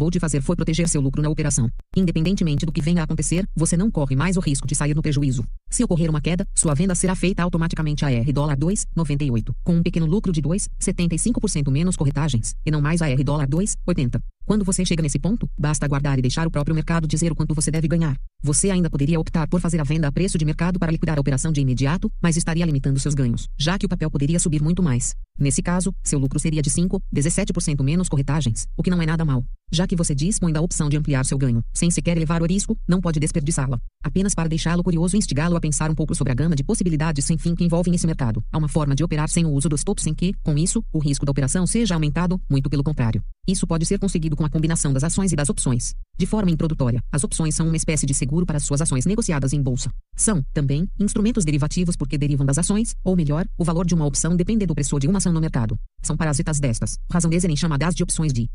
acabou de fazer foi proteger seu lucro na operação. Independentemente do que venha a acontecer, você não corre mais o risco de sair no prejuízo. Se ocorrer uma queda, sua venda será feita automaticamente a R$ 2,98, com um pequeno lucro de 2,75% menos corretagens, e não mais a R$ 2,80. Quando você chega nesse ponto, basta aguardar e deixar o próprio mercado dizer o quanto você deve ganhar. Você ainda poderia optar por fazer a venda a preço de mercado para liquidar a operação de imediato, mas estaria limitando seus ganhos, já que o papel poderia subir muito mais. Nesse caso, seu lucro seria de 5, 17% menos corretagens, o que não é nada mal. Já que você dispõe da opção de ampliar seu ganho, sem sequer elevar o risco, não pode desperdiçá-la. Apenas para deixá-lo curioso e instigá-lo a pensar um pouco sobre a gama de possibilidades sem fim que envolvem esse mercado. Há uma forma de operar sem o uso dos tops sem que, com isso, o risco da operação seja aumentado, muito pelo contrário. Isso pode ser conseguido com a combinação das ações e das opções. De forma introdutória, as opções são uma espécie de seguro para suas ações negociadas em bolsa. São, também, instrumentos derivativos porque derivam das ações, ou melhor, o valor de uma opção depende do preço de uma ação no mercado. São parasitas destas, razão de serem chamadas de opções de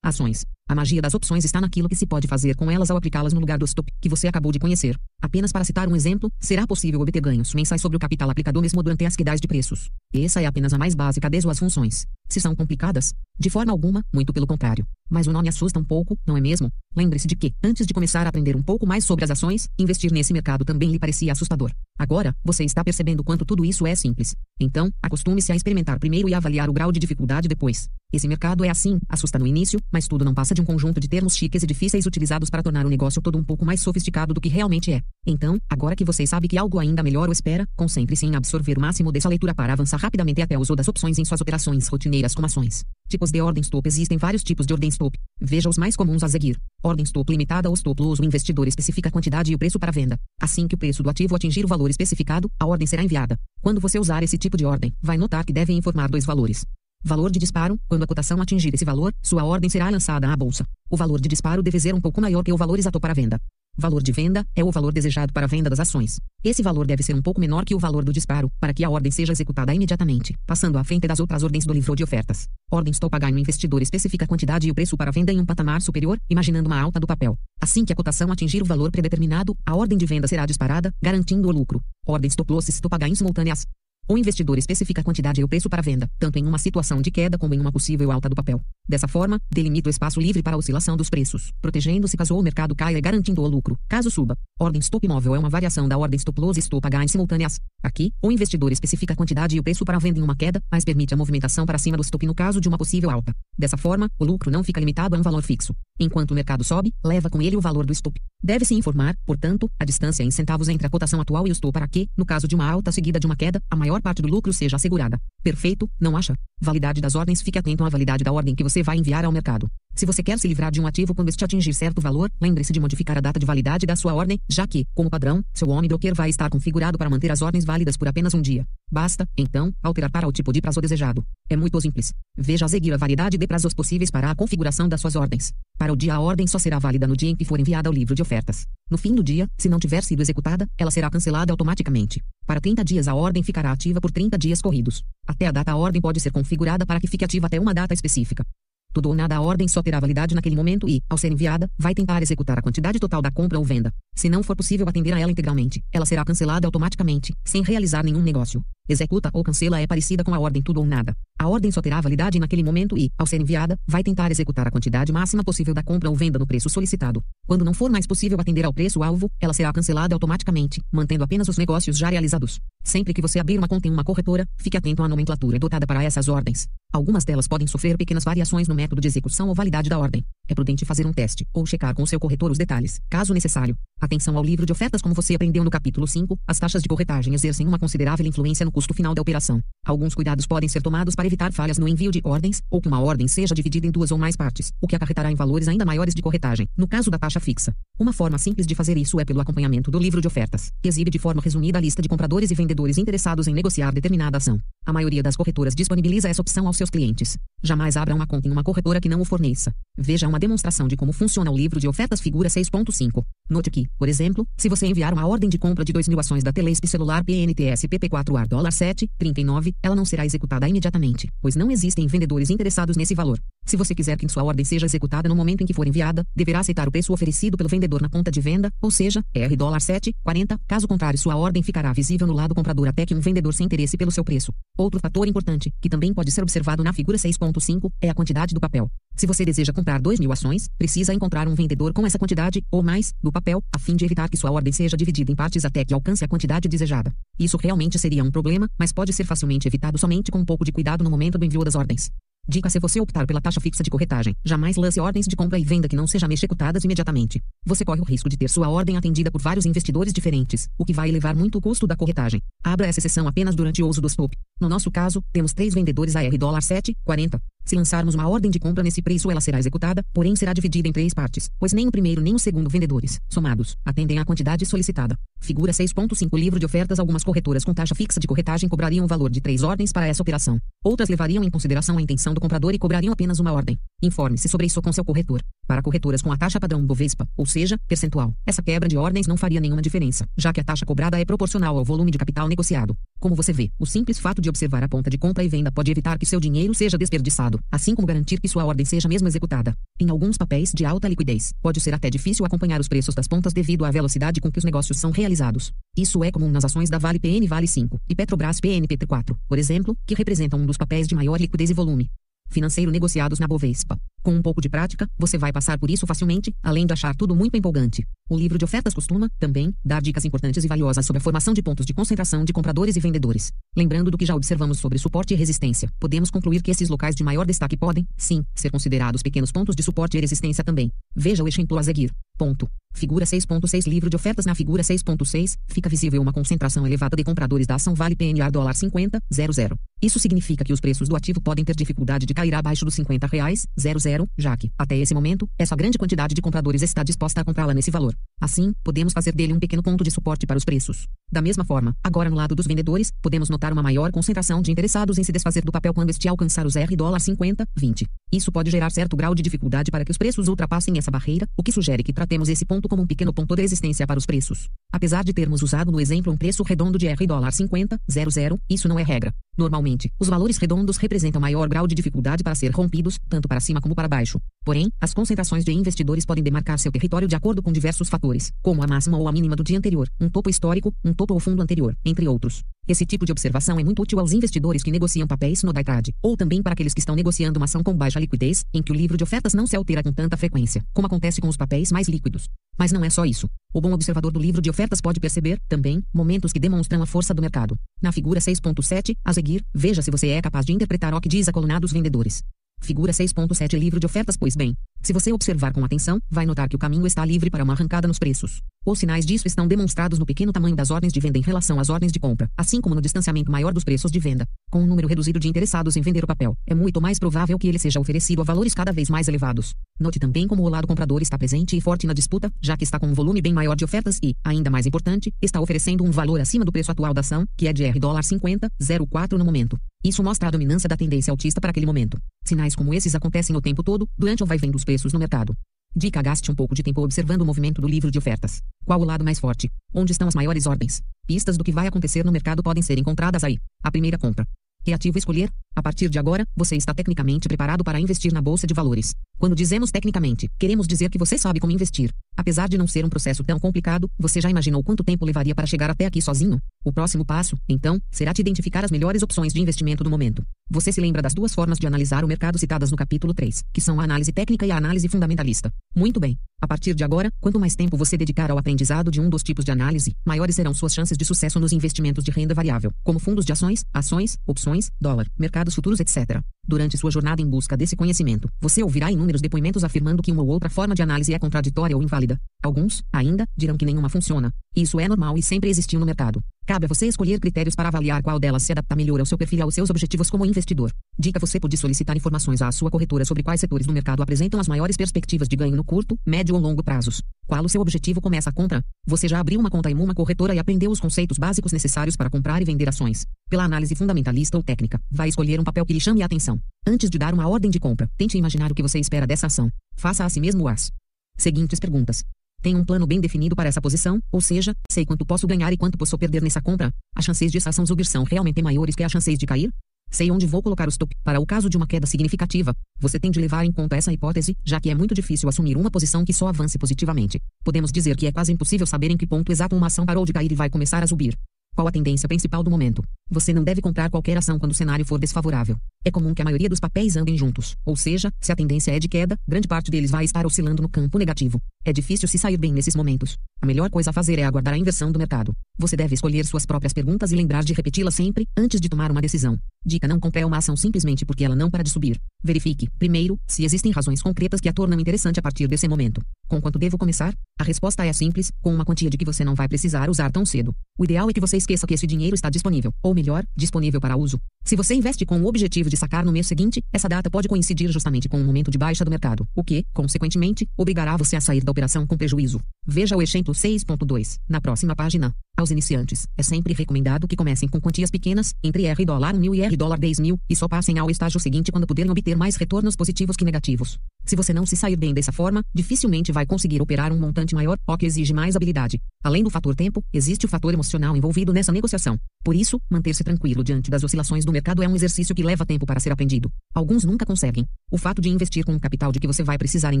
ações. A magia das opções está naquilo que se pode fazer com elas ao aplicá-las no lugar do stop, que você acabou de conhecer. Apenas para citar um exemplo, será possível obter ganhos mensais sobre o capital aplicado mesmo durante as quedas de preços. Essa é apenas a mais básica das suas funções. Se são complicadas? De forma alguma, muito pelo contrário. Mas o nome assusta um pouco, não é mesmo? Lembre-se de que, antes de começar a aprender um pouco mais sobre as ações, investir nesse mercado também lhe parecia assustador. Agora, você está percebendo quanto tudo isso é simples. Então, acostume-se a experimentar primeiro e avaliar o grau de dificuldade depois. Esse mercado é assim, assusta no início, mas tudo não passa de um conjunto de termos chiques e difíceis utilizados para tornar o negócio todo um pouco mais sofisticado do que realmente é. Então, agora que você sabe que algo ainda melhor o espera, concentre-se em absorver o máximo dessa leitura para avançar rapidamente até o uso das opções em suas operações rotineiras como ações. Tipos de ordem stop Existem vários tipos de ordem stop. Veja os mais comuns a seguir. Ordem stop limitada ou stop loss. O investidor especifica a quantidade e o preço para venda. Assim que o preço do ativo atingir o valor especificado, a ordem será enviada. Quando você usar esse tipo de ordem, vai notar que deve informar dois valores. Valor de disparo, quando a cotação atingir esse valor, sua ordem será lançada à bolsa. O valor de disparo deve ser um pouco maior que o valor exato para venda. Valor de venda é o valor desejado para a venda das ações. Esse valor deve ser um pouco menor que o valor do disparo, para que a ordem seja executada imediatamente, passando à frente das outras ordens do livro de ofertas. Ordem Stop Ganho investidor especifica a quantidade e o preço para venda em um patamar superior, imaginando uma alta do papel. Assim que a cotação atingir o valor predeterminado, a ordem de venda será disparada, garantindo o lucro. Ordem Stop Loss Stop Ganho simultâneas. O investidor especifica a quantidade e o preço para venda, tanto em uma situação de queda como em uma possível alta do papel. Dessa forma, delimita o espaço livre para a oscilação dos preços, protegendo-se caso o mercado caia e garantindo o lucro, caso suba. Ordem stop móvel é uma variação da ordem stop loss e stop em simultâneas. Aqui, o investidor especifica a quantidade e o preço para a venda em uma queda, mas permite a movimentação para cima do stop no caso de uma possível alta. Dessa forma, o lucro não fica limitado a um valor fixo. Enquanto o mercado sobe, leva com ele o valor do stop. Deve-se informar, portanto, a distância em centavos entre a cotação atual e o stop para que, no caso de uma alta seguida de uma queda, a maior parte do lucro seja assegurada. Perfeito, não acha? Validade das ordens Fique atento à validade da ordem que você vai enviar ao mercado. Se você quer se livrar de um ativo quando este atingir certo valor, lembre-se de modificar a data de validade da sua ordem, já que, como padrão, seu Omni Broker vai estar configurado para manter as ordens válidas por apenas um dia. Basta, então, alterar para o tipo de prazo desejado. É muito simples. Veja a seguir a variedade de prazos possíveis para a configuração das suas ordens. Para o dia a ordem só será válida no dia em que for enviada ao livro de ofertas. No fim do dia, se não tiver sido executada, ela será cancelada automaticamente. Para 30 dias a ordem ficará ativa por 30 dias corridos. Até a data a ordem pode ser configurada para que fique ativa até uma data específica. Tudo ou nada a ordem só terá validade naquele momento e, ao ser enviada, vai tentar executar a quantidade total da compra ou venda. Se não for possível atender a ela integralmente, ela será cancelada automaticamente, sem realizar nenhum negócio. Executa ou cancela é parecida com a ordem tudo ou nada. A ordem só terá validade naquele momento e, ao ser enviada, vai tentar executar a quantidade máxima possível da compra ou venda no preço solicitado. Quando não for mais possível atender ao preço-alvo, ela será cancelada automaticamente, mantendo apenas os negócios já realizados. Sempre que você abrir uma conta em uma corretora, fique atento à nomenclatura dotada para essas ordens. Algumas delas podem sofrer pequenas variações no método de execução ou validade da ordem. É prudente fazer um teste, ou checar com o seu corretor os detalhes, caso necessário. Atenção ao livro de ofertas como você aprendeu no capítulo 5, as taxas de corretagem exercem uma considerável influência no custo final da operação. Alguns cuidados podem ser tomados para evitar falhas no envio de ordens, ou que uma ordem seja dividida em duas ou mais partes, o que acarretará em valores ainda maiores de corretagem, no caso da taxa fixa. Uma forma simples de fazer isso é pelo acompanhamento do livro de ofertas, que exibe de forma resumida a lista de compradores e vendedores interessados em negociar determinada ação. A maioria das corretoras disponibiliza essa opção aos seus clientes. Jamais abra uma conta em uma corretora que não o forneça. Veja uma demonstração de como funciona o livro de ofertas figura 6.5. Note que, por exemplo, se você enviar uma ordem de compra de 2 mil ações da Telesp celular PNTS PP4 AR dólar 7, 39, ela não será executada imediatamente, pois não existem vendedores interessados nesse valor. Se você quiser que sua ordem seja executada no momento em que for enviada, deverá aceitar o preço oferecido pelo vendedor na conta de venda, ou seja, R$ 7,40. Caso contrário, sua ordem ficará visível no lado comprador até que um vendedor se interesse pelo seu preço. Outro fator importante, que também pode ser observado na figura 6.5, é a quantidade do papel. Se você deseja comprar 2 mil ações, precisa encontrar um vendedor com essa quantidade, ou mais, do papel, a fim de evitar que sua ordem seja dividida em partes até que alcance a quantidade desejada. Isso realmente seria um problema, mas pode ser facilmente evitado somente com um pouco de cuidado no momento do envio das ordens. Dica se você optar pela taxa fixa de corretagem, jamais lance ordens de compra e venda que não sejam executadas imediatamente. Você corre o risco de ter sua ordem atendida por vários investidores diferentes, o que vai elevar muito o custo da corretagem. Abra essa exceção apenas durante o uso do stop. No nosso caso, temos três vendedores a R$ 7,40. Se lançarmos uma ordem de compra nesse preço, ela será executada, porém será dividida em três partes, pois nem o primeiro nem o segundo vendedores, somados, atendem à quantidade solicitada. Figura 6.5 Livro de ofertas Algumas corretoras com taxa fixa de corretagem cobrariam o valor de três ordens para essa operação. Outras levariam em consideração a intenção do comprador e cobrariam apenas uma ordem. Informe-se sobre isso com seu corretor. Para corretoras com a taxa padrão Bovespa, ou seja, percentual, essa quebra de ordens não faria nenhuma diferença, já que a taxa cobrada é proporcional ao volume de capital negociado. Como você vê, o simples fato de observar a ponta de compra e venda pode evitar que seu dinheiro seja desperdiçado, assim como garantir que sua ordem seja mesmo executada. Em alguns papéis de alta liquidez, pode ser até difícil acompanhar os preços das pontas devido à velocidade com que os negócios são realizados. Isso é comum nas ações da Vale PN Vale 5 e Petrobras PNPT4, por exemplo, que representam um dos papéis de maior liquidez e volume financeiro negociados na Bovespa. Com um pouco de prática, você vai passar por isso facilmente, além de achar tudo muito empolgante. O livro de ofertas costuma, também, dar dicas importantes e valiosas sobre a formação de pontos de concentração de compradores e vendedores. Lembrando do que já observamos sobre suporte e resistência, podemos concluir que esses locais de maior destaque podem, sim, ser considerados pequenos pontos de suporte e resistência também. Veja o exemplo a seguir. Ponto. Figura 6.6 Livro de ofertas na figura 6.6, fica visível uma concentração elevada de compradores da ação Vale PNA dólar 50, 00. Isso significa que os preços do ativo podem ter dificuldade de cair abaixo dos 50 reais, 00, já que, até esse momento, essa grande quantidade de compradores está disposta a comprá-la nesse valor. Assim, podemos fazer dele um pequeno ponto de suporte para os preços. Da mesma forma, agora no lado dos vendedores, podemos notar uma maior concentração de interessados em se desfazer do papel quando este alcançar os R dólar 50, 20. Isso pode gerar certo grau de dificuldade para que os preços ultrapassem essa barreira, o que sugere que tratemos esse ponto como um pequeno ponto de resistência para os preços. Apesar de termos usado no exemplo um preço redondo de R dólar 50, 00, isso não é regra. Normalmente, os valores redondos representam maior grau de dificuldade para ser rompidos, tanto para cima como para baixo. Porém, as concentrações de investidores podem demarcar seu território de acordo com diversos fatores, como a máxima ou a mínima do dia anterior, um topo histórico, um topo ou fundo anterior, entre outros. Esse tipo de observação é muito útil aos investidores que negociam papéis no day ou também para aqueles que estão negociando uma ação com baixa liquidez, em que o livro de ofertas não se altera com tanta frequência, como acontece com os papéis mais líquidos. Mas não é só isso. O bom observador do livro de ofertas pode perceber, também, momentos que demonstram a força do mercado. Na figura 6.7, a seguir, veja se você é capaz de interpretar o que diz a coluna dos vendedores. Figura 6.7 Livro de ofertas Pois bem, se você observar com atenção, vai notar que o caminho está livre para uma arrancada nos preços. Os sinais disso estão demonstrados no pequeno tamanho das ordens de venda em relação às ordens de compra, assim como no distanciamento maior dos preços de venda. Com um número reduzido de interessados em vender o papel, é muito mais provável que ele seja oferecido a valores cada vez mais elevados. Note também como o lado comprador está presente e forte na disputa, já que está com um volume bem maior de ofertas e, ainda mais importante, está oferecendo um valor acima do preço atual da ação, que é de R$ 50,04 no momento. Isso mostra a dominância da tendência altista para aquele momento. Sinais como esses acontecem o tempo todo, durante o vai-vem dos preços no mercado. Dica: gaste um pouco de tempo observando o movimento do livro de ofertas. Qual o lado mais forte? Onde estão as maiores ordens? Pistas do que vai acontecer no mercado podem ser encontradas aí. A primeira compra. Que ativo escolher? A partir de agora, você está tecnicamente preparado para investir na bolsa de valores. Quando dizemos tecnicamente, queremos dizer que você sabe como investir. Apesar de não ser um processo tão complicado, você já imaginou quanto tempo levaria para chegar até aqui sozinho? O próximo passo, então, será te identificar as melhores opções de investimento do momento. Você se lembra das duas formas de analisar o mercado citadas no capítulo 3, que são a análise técnica e a análise fundamentalista. Muito bem. A partir de agora, quanto mais tempo você dedicar ao aprendizado de um dos tipos de análise, maiores serão suas chances de sucesso nos investimentos de renda variável, como fundos de ações, ações, opções, dólar, mercados futuros, etc. Durante sua jornada em busca desse conhecimento, você ouvirá inúmeros depoimentos afirmando que uma ou outra forma de análise é contraditória ou inválida. Alguns, ainda, dirão que nenhuma funciona. Isso é normal e sempre existiu no mercado. Cabe a você escolher critérios para avaliar qual delas se adapta melhor ao seu perfil e aos seus objetivos como investidor. Dica: você pode solicitar informações à sua corretora sobre quais setores do mercado apresentam as maiores perspectivas de ganho no curto, médio ou longo prazos. Qual o seu objetivo com essa compra? Você já abriu uma conta em uma corretora e aprendeu os conceitos básicos necessários para comprar e vender ações. Pela análise fundamentalista ou técnica, vai escolher um papel que lhe chame a atenção. Antes de dar uma ordem de compra, tente imaginar o que você espera dessa ação. Faça a si mesmo as seguintes perguntas. Tenho um plano bem definido para essa posição, ou seja, sei quanto posso ganhar e quanto posso perder nessa compra. As chances de essa ação subir são realmente maiores que as chances de cair? Sei onde vou colocar o stop. Para o caso de uma queda significativa, você tem de levar em conta essa hipótese, já que é muito difícil assumir uma posição que só avance positivamente. Podemos dizer que é quase impossível saber em que ponto exato uma ação parou de cair e vai começar a subir. Qual a tendência principal do momento? Você não deve comprar qualquer ação quando o cenário for desfavorável. É comum que a maioria dos papéis andem juntos, ou seja, se a tendência é de queda, grande parte deles vai estar oscilando no campo negativo. É difícil se sair bem nesses momentos. A melhor coisa a fazer é aguardar a inversão do mercado. Você deve escolher suas próprias perguntas e lembrar de repeti-las sempre, antes de tomar uma decisão. Dica: não compre uma ação simplesmente porque ela não para de subir. Verifique, primeiro, se existem razões concretas que a tornam interessante a partir desse momento. Com quanto devo começar? A resposta é simples, com uma quantia de que você não vai precisar usar tão cedo. O ideal é que você esqueça que esse dinheiro está disponível, ou melhor, disponível para uso. Se você investe com o objetivo de sacar no mês seguinte, essa data pode coincidir justamente com o momento de baixa do mercado, o que, consequentemente, obrigará você a sair da operação com prejuízo. Veja o exemplo 6.2 na próxima página. Aos iniciantes, é sempre recomendado que comecem com quantias pequenas, entre R dólar 1 mil e R dólar 10 mil, e só passem ao estágio seguinte quando puderem obter mais retornos positivos que negativos. Se você não se sair bem dessa forma, dificilmente vai conseguir operar um montante maior, o que exige mais habilidade. Além do fator tempo, existe o fator emocional envolvido nessa negociação. Por isso, manter-se tranquilo diante das oscilações do mercado é um exercício que leva tempo para ser aprendido. Alguns nunca conseguem. O fato de investir com um capital de que você vai precisar em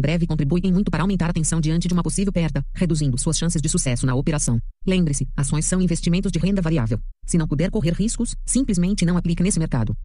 breve contribui muito para aumentar a tensão diante de uma possível perda, reduzindo suas chances de sucesso na operação. Lembre-se, ações são investimentos de renda variável. Se não puder correr riscos, simplesmente não aplique nesse mercado.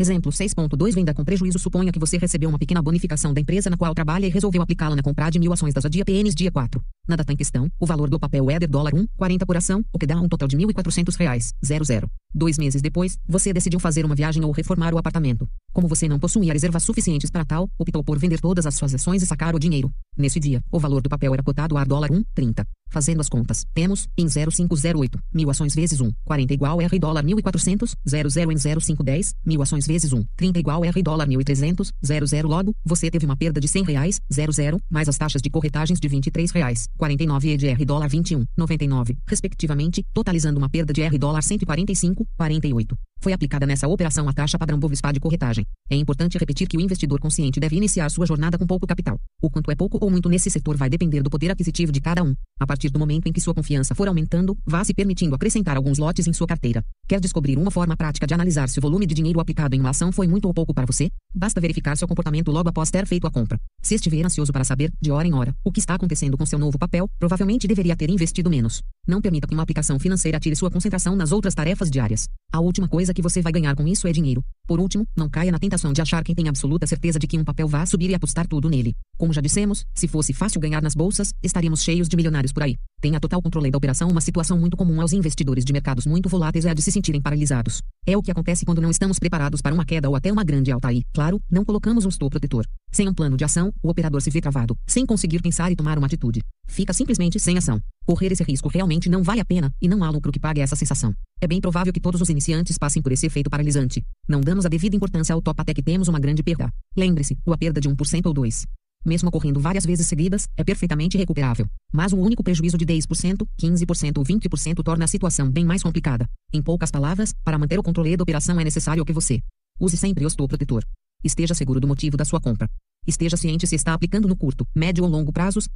Exemplo 6.2 Venda com prejuízo Suponha que você recebeu uma pequena bonificação da empresa na qual trabalha e resolveu aplicá-la na compra de mil ações das ADIA PNs dia 4. Na data em questão, o valor do papel é de dólar 1, 40 por ação, o que dá um total de 1.400 reais, 00. Dois meses depois, você decidiu fazer uma viagem ou reformar o apartamento. Como você não possuía reservas suficientes para tal, optou por vender todas as suas ações e sacar o dinheiro. Nesse dia, o valor do papel era cotado a dólar 1, 30. Fazendo as contas, temos, em 0508, mil ações vezes 1, 40 igual R dólar 1.400, 00 em 0510, mil ações vezes 1, 30 igual R dólar 1.300, 00 logo, você teve uma perda de 100 reais, 00, mais as taxas de corretagens de 23 reais, 49 e de R dólar 21, 99, respectivamente, totalizando uma perda de R dólar 145, 48. Foi aplicada nessa operação a taxa padrão Bovespa de corretagem. É importante repetir que o investidor consciente deve iniciar sua jornada com pouco capital. O quanto é pouco ou muito nesse setor vai depender do poder aquisitivo de cada um. A partir do momento em que sua confiança for aumentando, vá se permitindo acrescentar alguns lotes em sua carteira. Quer descobrir uma forma prática de analisar se o volume de dinheiro aplicado em uma ação foi muito ou pouco para você? Basta verificar seu comportamento logo após ter feito a compra. Se estiver ansioso para saber, de hora em hora, o que está acontecendo com seu novo papel, provavelmente deveria ter investido menos. Não permita que uma aplicação financeira tire sua concentração nas outras tarefas diárias. A última coisa que você vai ganhar com isso é dinheiro. Por último, não caia na tentação de achar quem tem absoluta certeza de que um papel vá subir e apostar tudo nele. Como já dissemos, se fosse fácil ganhar nas bolsas, estaríamos cheios de milionários por aí. Tenha total controle da operação. Uma situação muito comum aos investidores de mercados muito voláteis é a de se sentirem paralisados. É o que acontece quando não estamos preparados para uma queda ou até uma grande alta aí. Claro, não colocamos um stop protetor. Sem um plano de ação, o operador se vê travado, sem conseguir pensar e tomar uma atitude. Fica simplesmente sem ação. Correr esse risco realmente não vale a pena, e não há lucro que pague essa sensação. É bem provável que todos os iniciantes passem por esse efeito paralisante. Não damos a devida importância ao top até que temos uma grande perda. Lembre-se, a perda de 1% ou 2% mesmo ocorrendo várias vezes seguidas, é perfeitamente recuperável. Mas um único prejuízo de 10%, 15% ou 20% torna a situação bem mais complicada. Em poucas palavras, para manter o controle da operação é necessário que você use sempre o protetor. Esteja seguro do motivo da sua compra. Esteja ciente se está aplicando no curto, médio ou longo prazos.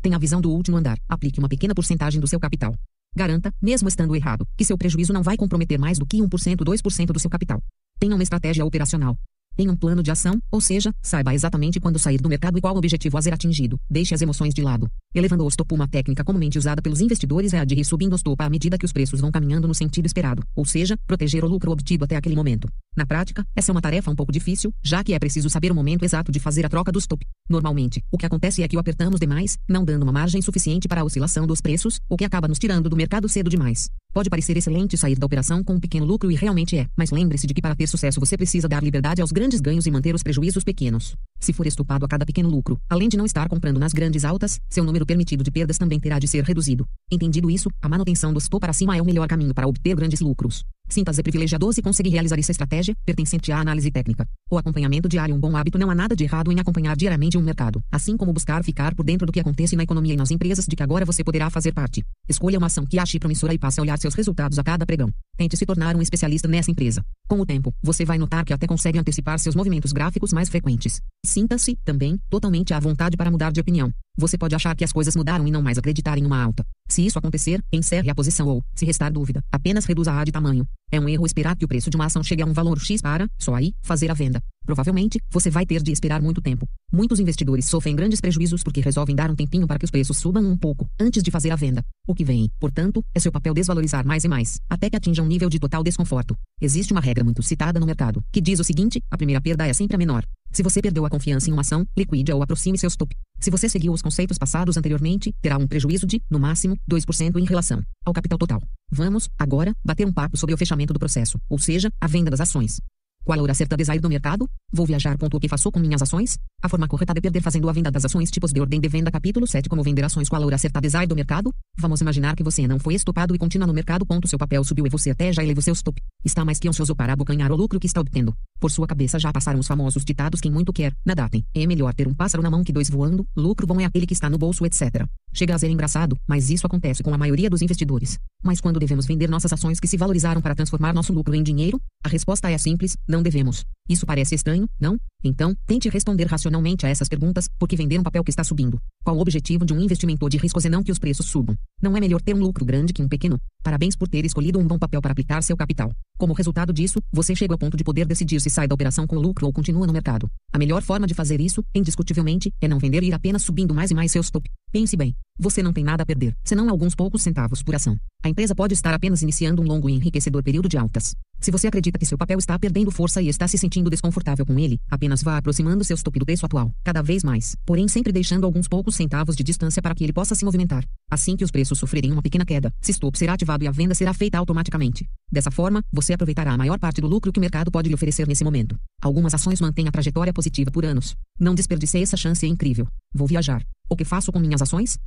Tenha a visão do último andar. Aplique uma pequena porcentagem do seu capital. Garanta, mesmo estando errado, que seu prejuízo não vai comprometer mais do que 1% 2% do seu capital. Tenha uma estratégia operacional. Tenha um plano de ação, ou seja, saiba exatamente quando sair do mercado e qual objetivo a ser atingido. Deixe as emoções de lado. Elevando o stop uma técnica comumente usada pelos investidores é a de ir subindo o stop à medida que os preços vão caminhando no sentido esperado, ou seja, proteger o lucro obtido até aquele momento. Na prática, essa é uma tarefa um pouco difícil, já que é preciso saber o momento exato de fazer a troca do stop. Normalmente, o que acontece é que o apertamos demais, não dando uma margem suficiente para a oscilação dos preços, o que acaba nos tirando do mercado cedo demais. Pode parecer excelente sair da operação com um pequeno lucro e realmente é, mas lembre-se de que para ter sucesso você precisa dar liberdade aos grandes ganhos e manter os prejuízos pequenos. Se for estupado a cada pequeno lucro, além de não estar comprando nas grandes altas, seu número permitido de perdas também terá de ser reduzido. Entendido isso, a manutenção do stop para cima é o melhor caminho para obter grandes lucros. Sinta-se privilegiado se conseguir realizar essa estratégia, pertencente à análise técnica. O acompanhamento diário é um bom hábito não há nada de errado em acompanhar diariamente um mercado, assim como buscar ficar por dentro do que acontece na economia e nas empresas de que agora você poderá fazer parte. Escolha uma ação que ache promissora e passe a olhar seus resultados a cada pregão. Tente se tornar um especialista nessa empresa. Com o tempo, você vai notar que até consegue antecipar seus movimentos gráficos mais frequentes. Sinta-se, também, totalmente à vontade para mudar de opinião. Você pode achar que as coisas mudaram e não mais acreditar em uma alta. Se isso acontecer, encerre a posição ou, se restar dúvida, apenas reduza a de tamanho. É um erro esperar que o preço de uma ação chegue a um valor X para, só aí, fazer a venda. Provavelmente, você vai ter de esperar muito tempo. Muitos investidores sofrem grandes prejuízos porque resolvem dar um tempinho para que os preços subam um pouco, antes de fazer a venda. O que vem, portanto, é seu papel desvalorizar mais e mais, até que atinja um nível de total desconforto. Existe uma regra muito citada no mercado, que diz o seguinte: a primeira perda é sempre a menor. Se você perdeu a confiança em uma ação, liquide ou aproxime seu stop. Se você seguiu os conceitos passados anteriormente, terá um prejuízo de, no máximo, 2% em relação ao capital total. Vamos, agora, bater um papo sobre o fechamento do processo, ou seja, a venda das ações. Qual a hora certa de sair do mercado? Vou viajar. Ponto o que faço com minhas ações? A forma correta de perder fazendo a venda das ações. Tipos de ordem de venda. Capítulo 7. Como vender ações. Qual a hora certa de sair do mercado? Vamos imaginar que você não foi estopado e continua no mercado. Ponto seu papel subiu e você até já elevou seu stop. Está mais que ansioso para abocanhar o lucro que está obtendo. Por sua cabeça já passaram os famosos ditados quem muito quer, nada tem. É melhor ter um pássaro na mão que dois voando. Lucro bom é aquele que está no bolso, etc. Chega a ser engraçado, mas isso acontece com a maioria dos investidores. Mas quando devemos vender nossas ações que se valorizaram para transformar nosso lucro em dinheiro? A resposta é simples: não devemos. Isso parece estranho, não? Então, tente responder racionalmente a essas perguntas, porque vender um papel que está subindo. Qual o objetivo de um investimento de riscos e não que os preços subam? Não é melhor ter um lucro grande que um pequeno? Parabéns por ter escolhido um bom papel para aplicar seu capital. Como resultado disso, você chega ao ponto de poder decidir se sai da operação com lucro ou continua no mercado. A melhor forma de fazer isso, indiscutivelmente, é não vender e ir apenas subindo mais e mais seu stop. Pense bem. Você não tem nada a perder, senão alguns poucos centavos por ação. A empresa pode estar apenas iniciando um longo e enriquecedor período de altas. Se você acredita que seu papel está perdendo força e está se sentindo desconfortável com ele, apenas vá aproximando seu preço atual, cada vez mais, porém sempre deixando alguns poucos centavos de distância para que ele possa se movimentar. Assim que os preços sofrerem uma pequena queda, seu stop será ativado e a venda será feita automaticamente. Dessa forma, você aproveitará a maior parte do lucro que o mercado pode lhe oferecer nesse momento. Algumas ações mantêm a trajetória positiva por anos. Não desperdice essa chance é incrível. Vou viajar. O que faço com minhas ações?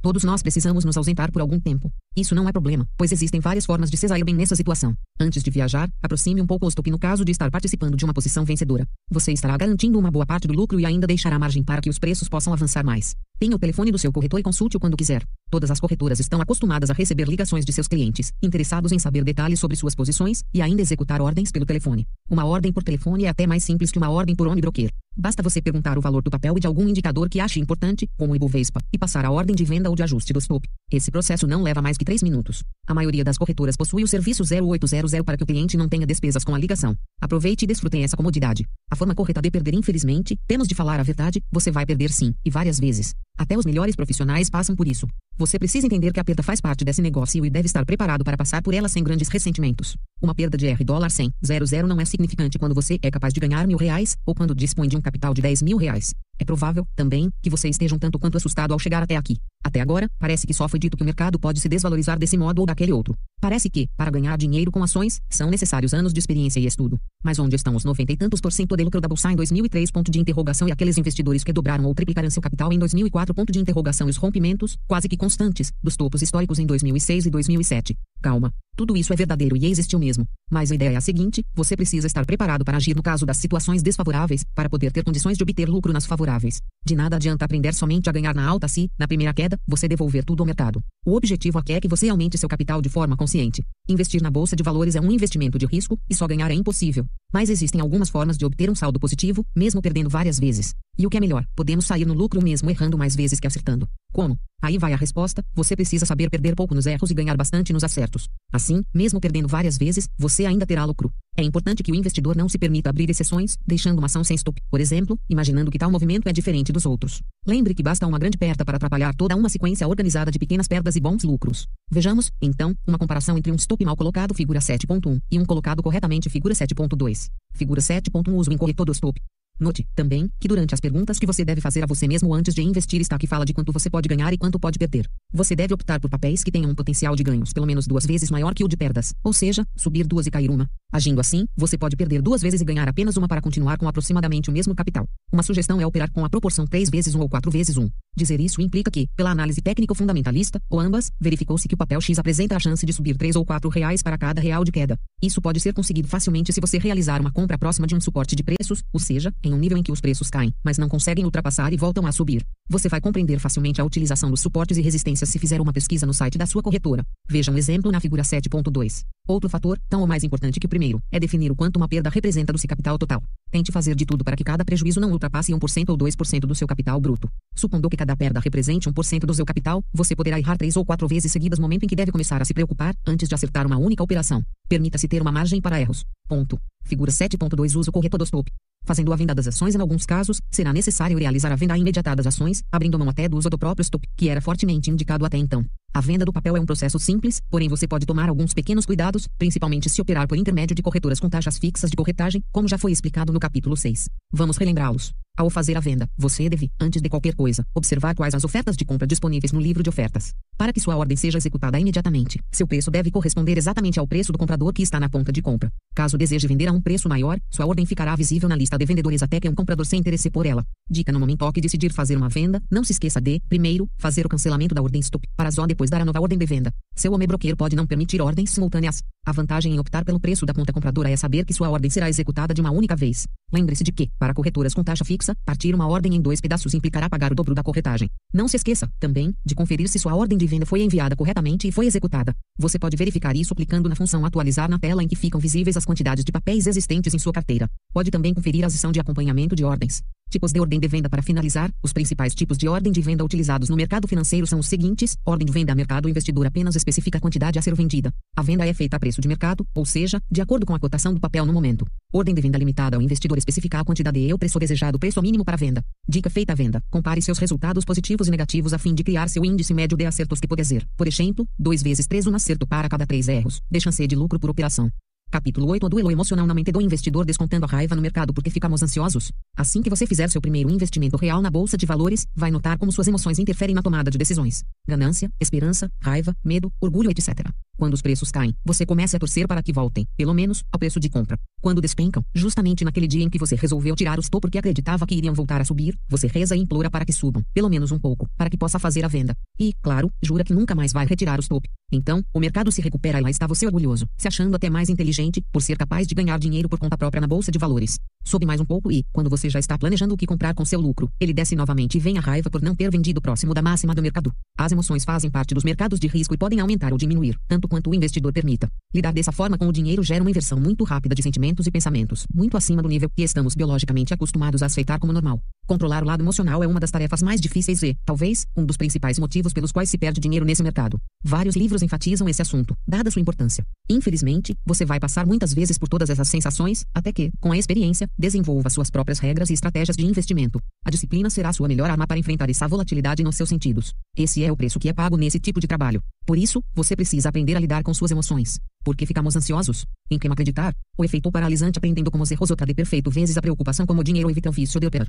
Todos nós precisamos nos ausentar por algum tempo. Isso não é problema, pois existem várias formas de se sair bem nessa situação. Antes de viajar, aproxime um pouco o stop no caso de estar participando de uma posição vencedora. Você estará garantindo uma boa parte do lucro e ainda deixará margem para que os preços possam avançar mais. Tenha o telefone do seu corretor e consulte-o quando quiser. Todas as corretoras estão acostumadas a receber ligações de seus clientes, interessados em saber detalhes sobre suas posições e ainda executar ordens pelo telefone. Uma ordem por telefone é até mais simples que uma ordem por broker. Basta você perguntar o valor do papel e de algum indicador que ache importante, como o Ibovespa, e passar a ordem de venda ou de ajuste do stop. Esse processo não leva mais que 3 minutos. A maioria das corretoras possui o serviço 0800 para que o cliente não tenha despesas com a ligação. Aproveite e desfrute essa comodidade. A forma correta de perder, infelizmente, temos de falar a verdade, você vai perder sim, e várias vezes. Até os melhores profissionais passam por isso. Você precisa entender que a perda faz parte desse negócio e deve estar preparado para passar por ela sem grandes ressentimentos. Uma perda de R$ dólar 100, 00 não é significante quando você é capaz de ganhar mil reais ou quando dispõe de um capital de 10 mil reais. É provável, também, que você esteja um tanto quanto assustado ao chegar até aqui. Até agora, parece que só foi dito que o mercado pode se desvalorizar desse modo ou daquele outro. Parece que, para ganhar dinheiro com ações, são necessários anos de experiência e estudo. Mas onde estão os 90 e tantos por cento de lucro da bolsa em 2003? Ponto de interrogação e aqueles investidores que dobraram ou triplicaram seu capital em 2004? Ponto de interrogação e os rompimentos, quase que constantes, dos topos históricos em 2006 e 2007. Calma. Tudo isso é verdadeiro e existiu mesmo. Mas a ideia é a seguinte: você precisa estar preparado para agir no caso das situações desfavoráveis, para poder ter condições de obter lucro nas favoráveis. De nada adianta aprender somente a ganhar na alta se, na primeira queda, você devolver tudo ao mercado. O objetivo aqui é que você aumente seu capital de forma consciente. Investir na bolsa de valores é um investimento de risco, e só ganhar é impossível. Mas existem algumas formas de obter um saldo positivo, mesmo perdendo várias vezes. E o que é melhor, podemos sair no lucro mesmo errando mais vezes que acertando. Como? Aí vai a resposta: você precisa saber perder pouco nos erros e ganhar bastante nos acertos. Assim, mesmo perdendo várias vezes, você ainda terá lucro. É importante que o investidor não se permita abrir exceções, deixando uma ação sem stop, por exemplo, imaginando que tal movimento é diferente dos outros. Lembre que basta uma grande perda para atrapalhar toda uma sequência organizada de pequenas perdas e bons lucros. Vejamos, então, uma comparação entre um stop mal colocado figura 7.1 e um colocado corretamente figura 7.2. Figura 7.1 uso incorreto do stop. Note, também, que durante as perguntas que você deve fazer a você mesmo antes de investir está que fala de quanto você pode ganhar e quanto pode perder. Você deve optar por papéis que tenham um potencial de ganhos pelo menos duas vezes maior que o de perdas, ou seja, subir duas e cair uma. Agindo assim, você pode perder duas vezes e ganhar apenas uma para continuar com aproximadamente o mesmo capital. Uma sugestão é operar com a proporção três vezes um ou quatro vezes um. Dizer isso implica que, pela análise técnico-fundamentalista, ou ambas, verificou-se que o papel X apresenta a chance de subir três ou quatro reais para cada real de queda. Isso pode ser conseguido facilmente se você realizar uma compra próxima de um suporte de preços, ou seja, em um nível em que os preços caem, mas não conseguem ultrapassar e voltam a subir. Você vai compreender facilmente a utilização dos suportes e resistências se fizer uma pesquisa no site da sua corretora. Veja um exemplo na figura 7.2. Outro fator, tão ou mais importante que o primeiro, é definir o quanto uma perda representa do seu capital total. Tente fazer de tudo para que cada prejuízo não ultrapasse 1% ou 2% do seu capital bruto. Supondo que cada perda represente 1% do seu capital, você poderá errar três ou quatro vezes seguidas momento em que deve começar a se preocupar, antes de acertar uma única operação. Permita-se ter uma margem para erros. Ponto. Figura 7.2 Uso corretor do stop. Fazendo a venda das ações em alguns casos, será necessário realizar a venda imediata das ações, abrindo mão até do uso do próprio stop, que era fortemente indicado até então. A venda do papel é um processo simples, porém você pode tomar alguns pequenos cuidados, principalmente se operar por intermédio de corretoras com taxas fixas de corretagem, como já foi explicado no capítulo 6. Vamos relembrá-los. Ao fazer a venda, você deve, antes de qualquer coisa, observar quais as ofertas de compra disponíveis no livro de ofertas. Para que sua ordem seja executada imediatamente, seu preço deve corresponder exatamente ao preço do comprador que está na ponta de compra. Caso deseje vender a um preço maior, sua ordem ficará visível na lista de vendedores até que um comprador se interesse por ela. Dica no momento que decidir fazer uma venda, não se esqueça de, primeiro, fazer o cancelamento da ordem stop, para só depois dar a nova ordem de venda. Seu home broker pode não permitir ordens simultâneas. A vantagem em optar pelo preço da conta compradora é saber que sua ordem será executada de uma única vez. Lembre-se de que, para corretoras com taxa fixa, partir uma ordem em dois pedaços implicará pagar o dobro da corretagem. Não se esqueça, também, de conferir se sua ordem de venda foi enviada corretamente e foi executada. Você pode verificar isso clicando na função Atualizar na tela em que ficam visíveis as quantidades de papéis existentes em sua carteira. Pode também conferir a seção de acompanhamento de ordens. Tipos de ordem de venda para finalizar. Os principais tipos de ordem de venda utilizados no mercado financeiro são os seguintes: ordem de venda a mercado, o investidor apenas especifica a quantidade a ser vendida. A venda é feita a preço de mercado, ou seja, de acordo com a cotação do papel no momento. Ordem de venda limitada, o investidor especifica a quantidade e o preço desejado, preço mínimo para venda. Dica feita à venda: compare seus resultados positivos e negativos a fim de criar seu índice médio de acertos que pode ser, por exemplo, 2 vezes 3 um acerto para cada 3 erros. De chance de lucro por operação. Capítulo 8 O duelo emocional na mente do investidor descontando a raiva no mercado porque ficamos ansiosos. Assim que você fizer seu primeiro investimento real na bolsa de valores, vai notar como suas emoções interferem na tomada de decisões. Ganância, esperança, raiva, medo, orgulho, etc. Quando os preços caem, você começa a torcer para que voltem, pelo menos, ao preço de compra. Quando despencam, justamente naquele dia em que você resolveu tirar os topo porque acreditava que iriam voltar a subir, você reza e implora para que subam, pelo menos um pouco, para que possa fazer a venda. E, claro, jura que nunca mais vai retirar os top. Então, o mercado se recupera e lá está você orgulhoso, se achando até mais inteligente, por ser capaz de ganhar dinheiro por conta própria na bolsa de valores. Sobe mais um pouco e, quando você já está planejando o que comprar com seu lucro, ele desce novamente e vem a raiva por não ter vendido próximo da máxima do mercado. As emoções fazem parte dos mercados de risco e podem aumentar ou diminuir, tanto quanto o investidor permita. Lidar dessa forma com o dinheiro gera uma inversão muito rápida de sentimentos e pensamentos, muito acima do nível que estamos biologicamente acostumados a aceitar como normal. Controlar o lado emocional é uma das tarefas mais difíceis e, talvez, um dos principais motivos pelos quais se perde dinheiro nesse mercado. Vários livros enfatizam esse assunto, dada sua importância. Infelizmente, você vai passar muitas vezes por todas essas sensações, até que, com a experiência, desenvolva suas próprias regras e estratégias de investimento. A disciplina será sua melhor arma para enfrentar essa volatilidade nos seus sentidos. Esse é o preço que é pago nesse tipo de trabalho. Por isso, você precisa aprender a lidar com suas emoções. Por que ficamos ansiosos? Em quem acreditar? O efeito paralisante aprendendo como erros outra de perfeito vezes a preocupação como o dinheiro evita o vício de operar.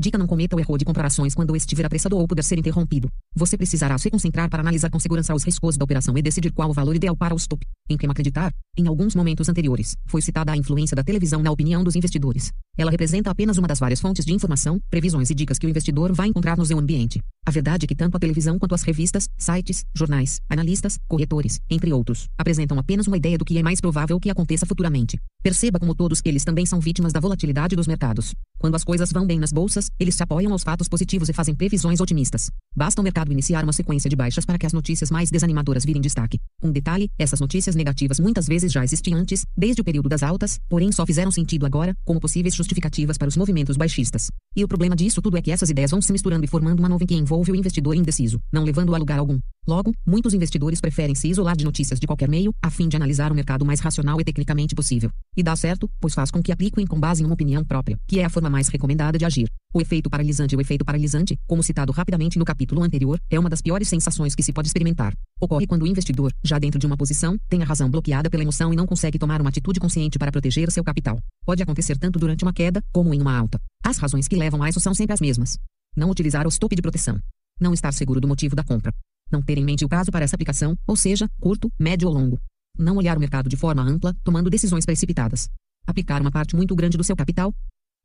Dica não cometa o erro de comprar ações quando estiver apressado ou puder ser interrompido. Você precisará se concentrar para analisar com segurança os riscos da operação e decidir qual o valor ideal para o stop. Em quem acreditar? Em alguns momentos anteriores, foi citada a influência da televisão na opinião dos investidores. Ela representa apenas uma das várias fontes de informação, previsões e dicas que o investidor vai encontrar no seu ambiente. A verdade é que tanto a televisão quanto as revistas, sites, jornais, analistas, corretores, entre outros, apresentam apenas uma ideia do que é mais provável que aconteça futuramente. Perceba como todos eles também são vítimas da volatilidade dos mercados. Quando as coisas vão bem nas bolsas, eles se apoiam aos fatos positivos e fazem previsões otimistas. Basta o mercado iniciar uma sequência de baixas para que as notícias mais desanimadoras virem destaque. Um detalhe: essas notícias negativas muitas vezes já existiam antes, desde o período das altas, porém só fizeram sentido agora, como possíveis justificativas para os movimentos baixistas. E o problema disso tudo é que essas ideias vão se misturando e formando uma nuvem que envolve o investidor indeciso, não levando a lugar algum. Logo, muitos investidores preferem se isolar de notícias de qualquer meio, a fim de analisar o mercado mais racional e tecnicamente possível. E dá certo, pois faz com que apliquem com base em uma opinião própria, que é a forma mais recomendada de agir. O efeito paralisante O efeito paralisante, como citado rapidamente no capítulo anterior, é uma das piores sensações que se pode experimentar. Ocorre quando o investidor, já dentro de uma posição, tem a razão bloqueada pela emoção e não consegue tomar uma atitude consciente para proteger seu capital. Pode acontecer tanto durante uma queda, como em uma alta. As razões que levam a isso são sempre as mesmas. Não utilizar o stop de proteção. Não estar seguro do motivo da compra. Não ter em mente o prazo para essa aplicação, ou seja, curto, médio ou longo. Não olhar o mercado de forma ampla, tomando decisões precipitadas. Aplicar uma parte muito grande do seu capital.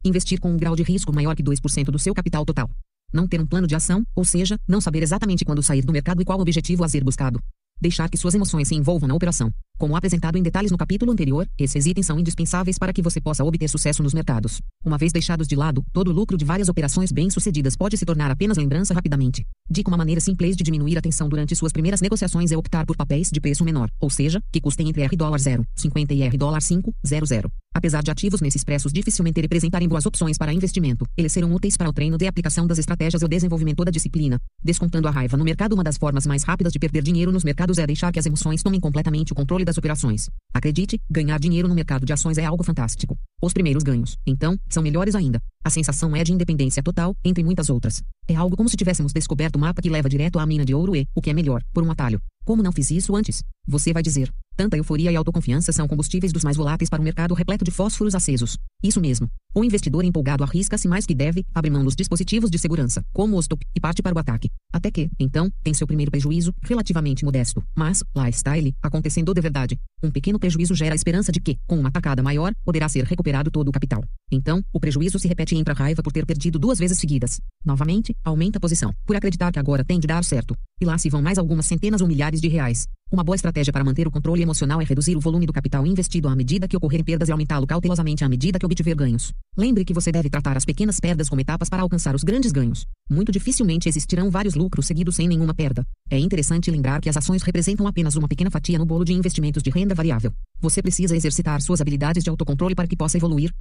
Investir com um grau de risco maior que 2% do seu capital total. Não ter um plano de ação, ou seja, não saber exatamente quando sair do mercado e qual objetivo a ser buscado. Deixar que suas emoções se envolvam na operação. Como apresentado em detalhes no capítulo anterior, esses itens são indispensáveis para que você possa obter sucesso nos mercados. Uma vez deixados de lado, todo o lucro de várias operações bem-sucedidas pode se tornar apenas lembrança rapidamente. Dica uma maneira simples de diminuir a tensão durante suas primeiras negociações é optar por papéis de preço menor, ou seja, que custem entre R$0,50 e R$5,00. Apesar de ativos nesses preços dificilmente representarem boas opções para investimento, eles serão úteis para o treino de aplicação das estratégias e o desenvolvimento da disciplina. Descontando a raiva no mercado, uma das formas mais rápidas de perder dinheiro nos mercados é deixar que as emoções tomem completamente o controle das operações. Acredite, ganhar dinheiro no mercado de ações é algo fantástico. Os primeiros ganhos, então, são melhores ainda. A sensação é de independência total, entre muitas outras. É algo como se tivéssemos descoberto o mapa que leva direto à mina de ouro e, o que é melhor, por um atalho. Como não fiz isso antes? Você vai dizer. Tanta euforia e autoconfiança são combustíveis dos mais voláteis para um mercado repleto de fósforos acesos. Isso mesmo. O investidor empolgado arrisca-se mais que deve, abre mão dos dispositivos de segurança, como o stop, e parte para o ataque. Até que, então, tem seu primeiro prejuízo, relativamente modesto. Mas, lá está ele, acontecendo de verdade. Um pequeno prejuízo gera a esperança de que, com uma tacada maior, poderá ser recuperado todo o capital. Então, o prejuízo se repete e entra a raiva por ter perdido duas vezes seguidas. Novamente, aumenta a posição, por acreditar que agora tem de dar certo. E lá se vão mais algumas centenas ou milhares de reais. Uma boa estratégia para manter o controle emocional é reduzir o volume do capital investido à medida que ocorrerem perdas e aumentá-lo cautelosamente à medida que obtiver ganhos. Lembre que você deve tratar as pequenas perdas como etapas para alcançar os grandes ganhos. Muito dificilmente existirão vários lucros seguidos sem nenhuma perda. É interessante lembrar que as ações representam apenas uma pequena fatia no bolo de investimentos de renda variável. Você precisa exercitar suas habilidades de autocontrole para que possa evoluir,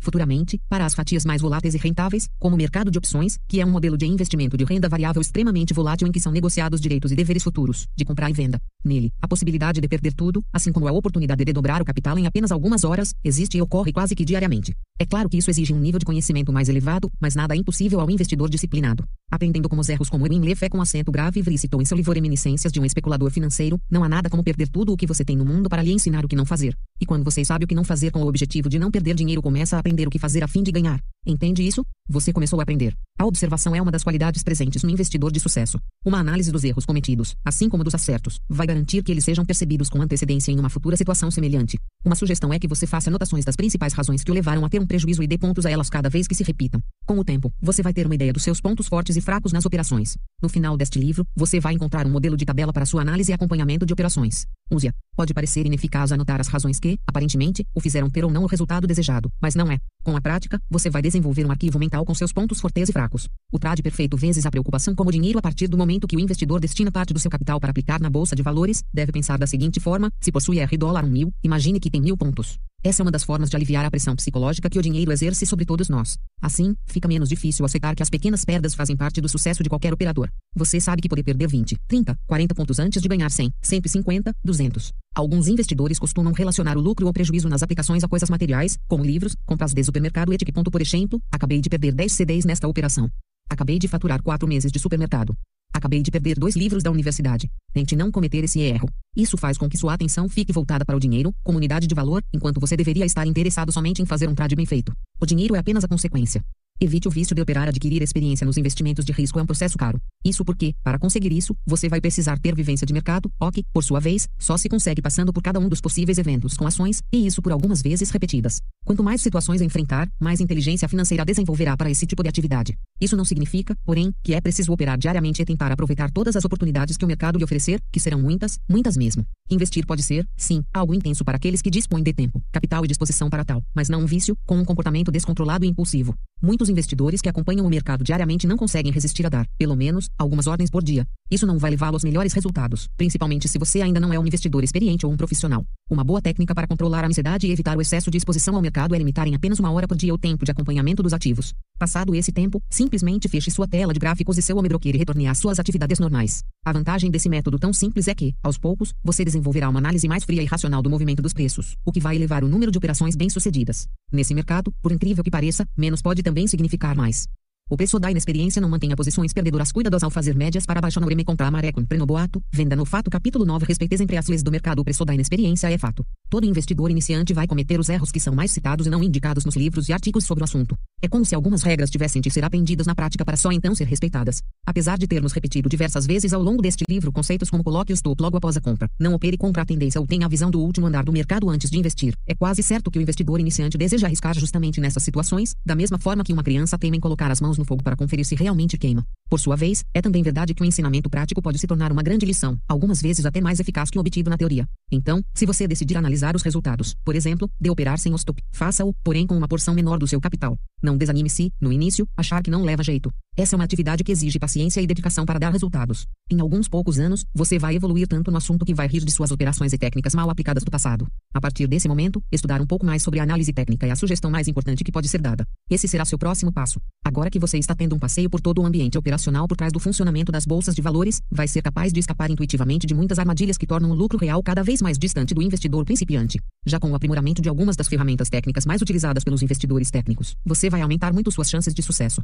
futuramente, para as fatias mais voláteis e rentáveis, como o mercado de opções, que é um modelo de investimento de renda variável extremamente volátil em que são negociados direitos e deveres futuros, de comprar e venda. Nele, a possibilidade de perder tudo, assim como a oportunidade de dobrar o capital em apenas algumas horas, existe e ocorre quase que diariamente. É claro que isso exige um nível de conhecimento mais elevado, mas nada é impossível ao investidor disciplinado. Aprendendo como os erros como Edwin Leff é com acento grave e citou em seu livro Reminiscências de um especulador financeiro, não há nada como perder tudo o que você tem no mundo para lhe ensinar o que não fazer. E quando você sabe o que não fazer com o objetivo de não perder dinheiro começa a aprender o que fazer a fim de ganhar. Entende isso? Você começou a aprender. A observação é uma das qualidades presentes no investidor de sucesso. Uma análise dos erros cometidos, assim como dos acertos, vai garantir que eles sejam percebidos com antecedência em uma futura situação semelhante. Uma sugestão é que você faça anotações das principais razões que o levaram a ter um prejuízo e dê pontos a elas cada vez que se repitam. Com o tempo, você vai ter uma ideia dos seus pontos fortes e fracos nas operações. No final deste livro, você vai encontrar um modelo de tabela para sua análise e acompanhamento de operações. Use-a. Pode parecer ineficaz anotar as razões que, aparentemente, o fizeram ter ou não o resultado desejado, mas não é. Com a prática, você vai desenvolver um arquivo mental com seus pontos fortes e fracos. O trade perfeito vezes a preocupação com o dinheiro a partir do momento que o investidor destina parte do seu capital para aplicar na bolsa de valores, deve pensar da seguinte forma: se possui R dólar 1 mil, imagine que tem mil pontos. Essa é uma das formas de aliviar a pressão psicológica que o dinheiro exerce sobre todos nós. Assim, fica menos difícil aceitar que as pequenas perdas fazem parte do sucesso de qualquer operador. Você sabe que pode perder 20, 30, 40 pontos antes de ganhar 100, 150, 200. Alguns investidores costumam relacionar o lucro ou prejuízo nas aplicações a coisas materiais, como livros, compras de supermercado e etiquetas. Por exemplo, acabei de perder 10 CDs nesta operação. Acabei de faturar 4 meses de supermercado. Acabei de perder dois livros da universidade. Tente não cometer esse erro. Isso faz com que sua atenção fique voltada para o dinheiro, comunidade de valor, enquanto você deveria estar interessado somente em fazer um trade bem feito. O dinheiro é apenas a consequência. Evite o vício de operar adquirir experiência nos investimentos de risco é um processo caro. Isso porque, para conseguir isso, você vai precisar ter vivência de mercado, o que, por sua vez, só se consegue passando por cada um dos possíveis eventos com ações, e isso por algumas vezes repetidas. Quanto mais situações enfrentar, mais inteligência financeira desenvolverá para esse tipo de atividade. Isso não significa, porém, que é preciso operar diariamente e tentar aproveitar todas as oportunidades que o mercado lhe oferecer, que serão muitas, muitas mesmo. Investir pode ser, sim, algo intenso para aqueles que dispõem de tempo, capital e disposição para tal, mas não um vício, com um comportamento descontrolado e impulsivo. Muitos investidores que acompanham o mercado diariamente não conseguem resistir a dar, pelo menos, algumas ordens por dia. Isso não vai levá-lo aos melhores resultados, principalmente se você ainda não é um investidor experiente ou um profissional. Uma boa técnica para controlar a ansiedade e evitar o excesso de exposição ao mercado é limitar em apenas uma hora por dia o tempo de acompanhamento dos ativos. Passado esse tempo, simplesmente feche sua tela de gráficos e seu omebroqueiro e retorne às suas atividades normais. A vantagem desse método tão simples é que, aos poucos, você desenvolverá uma análise mais fria e racional do movimento dos preços, o que vai elevar o número de operações bem-sucedidas. Nesse mercado, por incrível que pareça, menos pode também significar mais. O preço da inexperiência não mantenha posições perdedoras cuidados ao fazer médias para baixo no ureme contra a maré com preno boato, venda no fato capítulo 9 respeitez entre as leis do mercado o preço da inexperiência é fato. Todo investidor iniciante vai cometer os erros que são mais citados e não indicados nos livros e artigos sobre o assunto. É como se algumas regras tivessem de ser aprendidas na prática para só então ser respeitadas. Apesar de termos repetido diversas vezes ao longo deste livro conceitos como coloque o stop logo após a compra, não opere contra a tendência ou tenha a visão do último andar do mercado antes de investir, é quase certo que o investidor iniciante deseja arriscar justamente nessas situações, da mesma forma que uma criança teme em colocar as mãos no fogo para conferir se realmente queima. Por sua vez, é também verdade que o ensinamento prático pode se tornar uma grande lição, algumas vezes até mais eficaz que o obtido na teoria. Então, se você decidir analisar os resultados, por exemplo, de operar sem stop, faça-o, porém com uma porção menor do seu capital. Não desanime se, no início, achar que não leva jeito. Essa é uma atividade que exige paciência e dedicação para dar resultados. Em alguns poucos anos, você vai evoluir tanto no assunto que vai rir de suas operações e técnicas mal aplicadas do passado. A partir desse momento, estudar um pouco mais sobre a análise técnica é a sugestão mais importante que pode ser dada. Esse será seu próximo passo. Agora que você está tendo um passeio por todo o ambiente operacional por trás do funcionamento das bolsas de valores, vai ser capaz de escapar intuitivamente de muitas armadilhas que tornam o lucro real cada vez mais distante do investidor principiante. Já com o aprimoramento de algumas das ferramentas técnicas mais utilizadas pelos investidores técnicos, você vai aumentar muito suas chances de sucesso.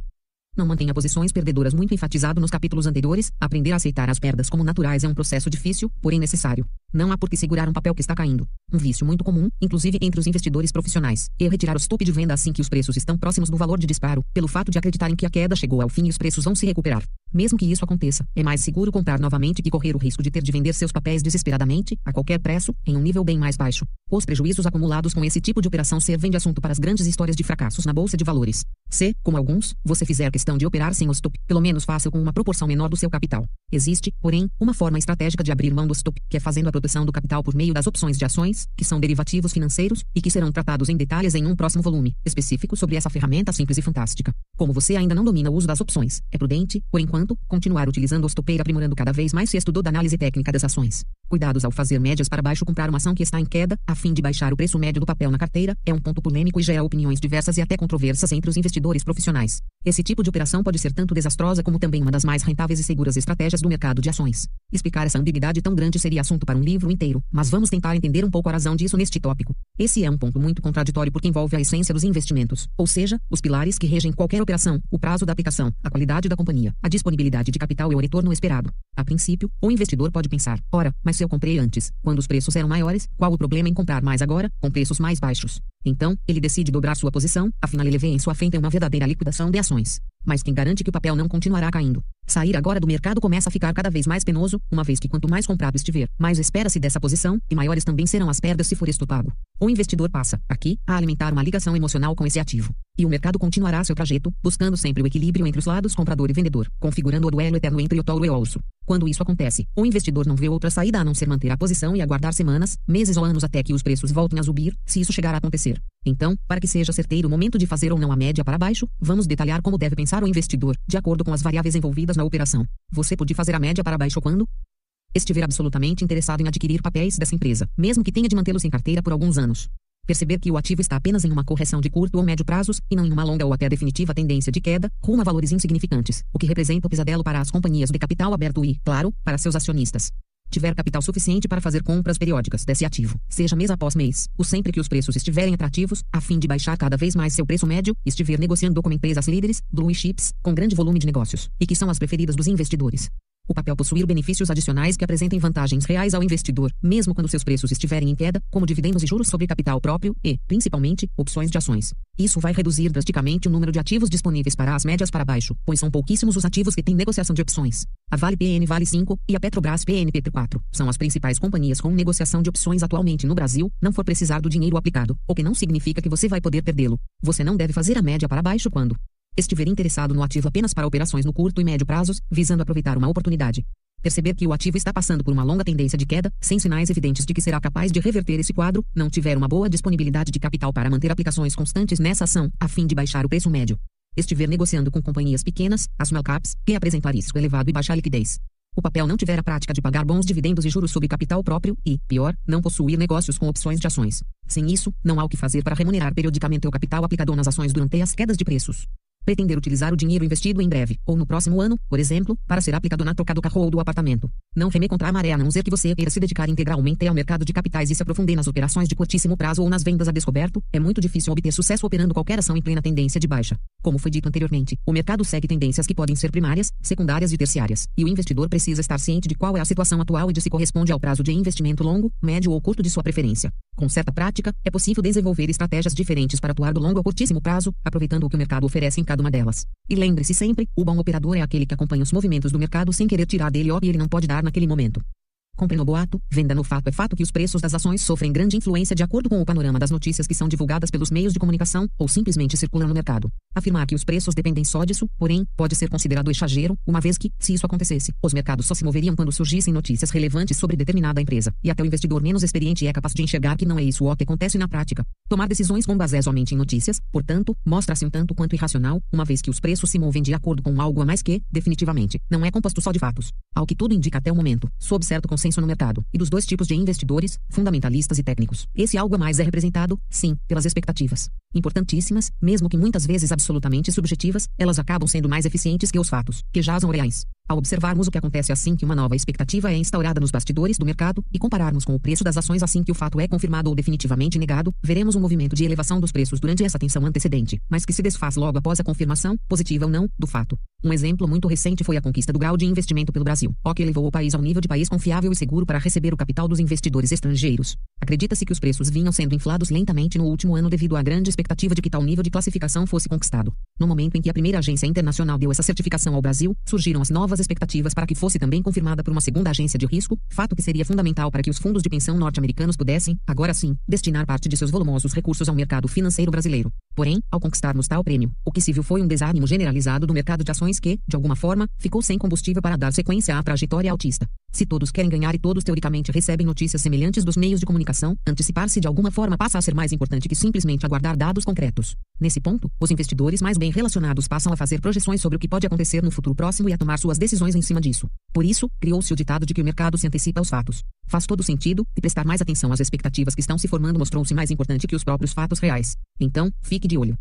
Não mantenha posições perdedoras muito enfatizado nos capítulos anteriores. Aprender a aceitar as perdas como naturais é um processo difícil, porém necessário. Não há por que segurar um papel que está caindo. Um vício muito comum, inclusive entre os investidores profissionais, é retirar o stop de venda assim que os preços estão próximos do valor de disparo, pelo fato de acreditarem que a queda chegou ao fim e os preços vão se recuperar. Mesmo que isso aconteça, é mais seguro comprar novamente que correr o risco de ter de vender seus papéis desesperadamente, a qualquer preço, em um nível bem mais baixo. Os prejuízos acumulados com esse tipo de operação servem de assunto para as grandes histórias de fracassos na bolsa de valores. Se, como alguns, você fizer questão de operar sem o stop, pelo menos faça com uma proporção menor do seu capital. Existe, porém, uma forma estratégica de abrir mão do stop, que é fazendo a proteção do capital por meio das opções de ações, que são derivativos financeiros, e que serão tratados em detalhes em um próximo volume específico sobre essa ferramenta simples e fantástica. Como você ainda não domina o uso das opções, é prudente, por enquanto, continuar utilizando o stop aprimorando cada vez mais se estudou da análise técnica das ações. Cuidados ao fazer médias para baixo comprar uma ação que está em queda, a fim de baixar o preço médio do papel na carteira, é um ponto polêmico e gera opiniões diversas e até controversas entre os investidores profissionais. Esse tipo de operação pode ser tanto desastrosa como também uma das mais rentáveis e seguras estratégias do mercado de ações. Explicar essa ambiguidade tão grande seria assunto para um livro inteiro, mas vamos tentar entender um pouco razão disso neste tópico. Esse é um ponto muito contraditório porque envolve a essência dos investimentos, ou seja, os pilares que regem qualquer operação, o prazo da aplicação, a qualidade da companhia, a disponibilidade de capital e o retorno esperado. A princípio, o investidor pode pensar: ora, mas se eu comprei antes, quando os preços eram maiores, qual o problema em comprar mais agora, com preços mais baixos? Então, ele decide dobrar sua posição, afinal ele vê em sua frente uma verdadeira liquidação de ações. Mas quem garante que o papel não continuará caindo? Sair agora do mercado começa a ficar cada vez mais penoso, uma vez que quanto mais comprado estiver, mais espera-se dessa posição, e maiores também serão as perdas se for estopado. O investidor passa, aqui, a alimentar uma ligação emocional com esse ativo. E o mercado continuará seu trajeto, buscando sempre o equilíbrio entre os lados comprador e vendedor, configurando o duelo eterno entre o touro e o osso. Quando isso acontece, o investidor não vê outra saída a não ser manter a posição e aguardar semanas, meses ou anos até que os preços voltem a subir, se isso chegar a acontecer. Então, para que seja certeiro o momento de fazer ou não a média para baixo, vamos detalhar como deve pensar o investidor, de acordo com as variáveis envolvidas na operação. Você pode fazer a média para baixo quando? Estiver absolutamente interessado em adquirir papéis dessa empresa, mesmo que tenha de mantê-los em carteira por alguns anos. Perceber que o ativo está apenas em uma correção de curto ou médio prazos, e não em uma longa ou até definitiva tendência de queda, rumo a valores insignificantes, o que representa o pesadelo para as companhias de capital aberto e, claro, para seus acionistas tiver capital suficiente para fazer compras periódicas desse ativo, seja mês após mês, ou sempre que os preços estiverem atrativos, a fim de baixar cada vez mais seu preço médio, estiver negociando com empresas líderes, blue chips, com grande volume de negócios, e que são as preferidas dos investidores. O papel possuir benefícios adicionais que apresentem vantagens reais ao investidor, mesmo quando seus preços estiverem em queda, como dividendos e juros sobre capital próprio e, principalmente, opções de ações. Isso vai reduzir drasticamente o número de ativos disponíveis para as médias para baixo, pois são pouquíssimos os ativos que têm negociação de opções. A Vale PN Vale 5 e a Petrobras PNPT4 são as principais companhias com negociação de opções atualmente no Brasil, não for precisar do dinheiro aplicado, o que não significa que você vai poder perdê-lo. Você não deve fazer a média para baixo quando estiver interessado no ativo apenas para operações no curto e médio prazos, visando aproveitar uma oportunidade. Perceber que o ativo está passando por uma longa tendência de queda, sem sinais evidentes de que será capaz de reverter esse quadro, não tiver uma boa disponibilidade de capital para manter aplicações constantes nessa ação, a fim de baixar o preço médio. Estiver negociando com companhias pequenas, as small caps, que apresentar risco elevado e baixa liquidez. O papel não tiver a prática de pagar bons dividendos e juros sobre capital próprio e, pior, não possuir negócios com opções de ações. Sem isso, não há o que fazer para remunerar periodicamente o capital aplicado nas ações durante as quedas de preços pretender utilizar o dinheiro investido em breve, ou no próximo ano, por exemplo, para ser aplicado na troca do carro ou do apartamento. Não remer contra a maré a não ser que você queira se dedicar integralmente ao mercado de capitais e se aprofundar nas operações de curtíssimo prazo ou nas vendas a descoberto, é muito difícil obter sucesso operando qualquer ação em plena tendência de baixa. Como foi dito anteriormente, o mercado segue tendências que podem ser primárias, secundárias e terciárias, e o investidor precisa estar ciente de qual é a situação atual e de se corresponde ao prazo de investimento longo, médio ou curto de sua preferência. Com certa prática, é possível desenvolver estratégias diferentes para atuar do longo ao curtíssimo prazo, aproveitando o que o mercado oferece em cada uma delas. E lembre-se sempre, o bom operador é aquele que acompanha os movimentos do mercado sem querer tirar dele o que ele não pode dar naquele momento. Compre no boato, venda no fato. É fato que os preços das ações sofrem grande influência de acordo com o panorama das notícias que são divulgadas pelos meios de comunicação ou simplesmente circulam no mercado. Afirmar que os preços dependem só disso, porém, pode ser considerado exagero, uma vez que, se isso acontecesse, os mercados só se moveriam quando surgissem notícias relevantes sobre determinada empresa, e até o investidor menos experiente é capaz de enxergar que não é isso o que acontece na prática. Tomar decisões com base somente em notícias, portanto, mostra-se um tanto quanto irracional, uma vez que os preços se movem de acordo com algo a mais que, definitivamente, não é composto só de fatos. Ao que tudo indica até o momento, sob certo consenso no mercado, e dos dois tipos de investidores, fundamentalistas e técnicos. Esse algo a mais é representado, sim, pelas expectativas. Importantíssimas, mesmo que muitas vezes absolutamente subjetivas, elas acabam sendo mais eficientes que os fatos, que são reais. Ao observarmos o que acontece assim que uma nova expectativa é instaurada nos bastidores do mercado e compararmos com o preço das ações assim que o fato é confirmado ou definitivamente negado, veremos um movimento de elevação dos preços durante essa tensão antecedente, mas que se desfaz logo após a confirmação, positiva ou não, do fato. Um exemplo muito recente foi a conquista do grau de investimento pelo Brasil, o que elevou o país ao nível de país confiável e seguro para receber o capital dos investidores estrangeiros. Acredita-se que os preços vinham sendo inflados lentamente no último ano devido à grande expectativa de que tal nível de classificação fosse conquistado. No momento em que a primeira agência internacional deu essa certificação ao Brasil, surgiram as novas expectativas para que fosse também confirmada por uma segunda agência de risco, fato que seria fundamental para que os fundos de pensão norte-americanos pudessem, agora sim, destinar parte de seus volumosos recursos ao mercado financeiro brasileiro. Porém, ao conquistarmos tal prêmio, o que se viu foi um desânimo generalizado do mercado de ações que, de alguma forma, ficou sem combustível para dar sequência à trajetória altista. Se todos querem ganhar e todos teoricamente recebem notícias semelhantes dos meios de comunicação, antecipar-se de alguma forma passa a ser mais importante que simplesmente aguardar dados concretos. Nesse ponto, os investidores mais bem relacionados passam a fazer projeções sobre o que pode acontecer no futuro próximo e a tomar suas decisões em cima disso. Por isso, criou-se o ditado de que o mercado se antecipa aos fatos. Faz todo sentido, e prestar mais atenção às expectativas que estão se formando mostrou-se mais importante que os próprios fatos reais. Então, fique de olho.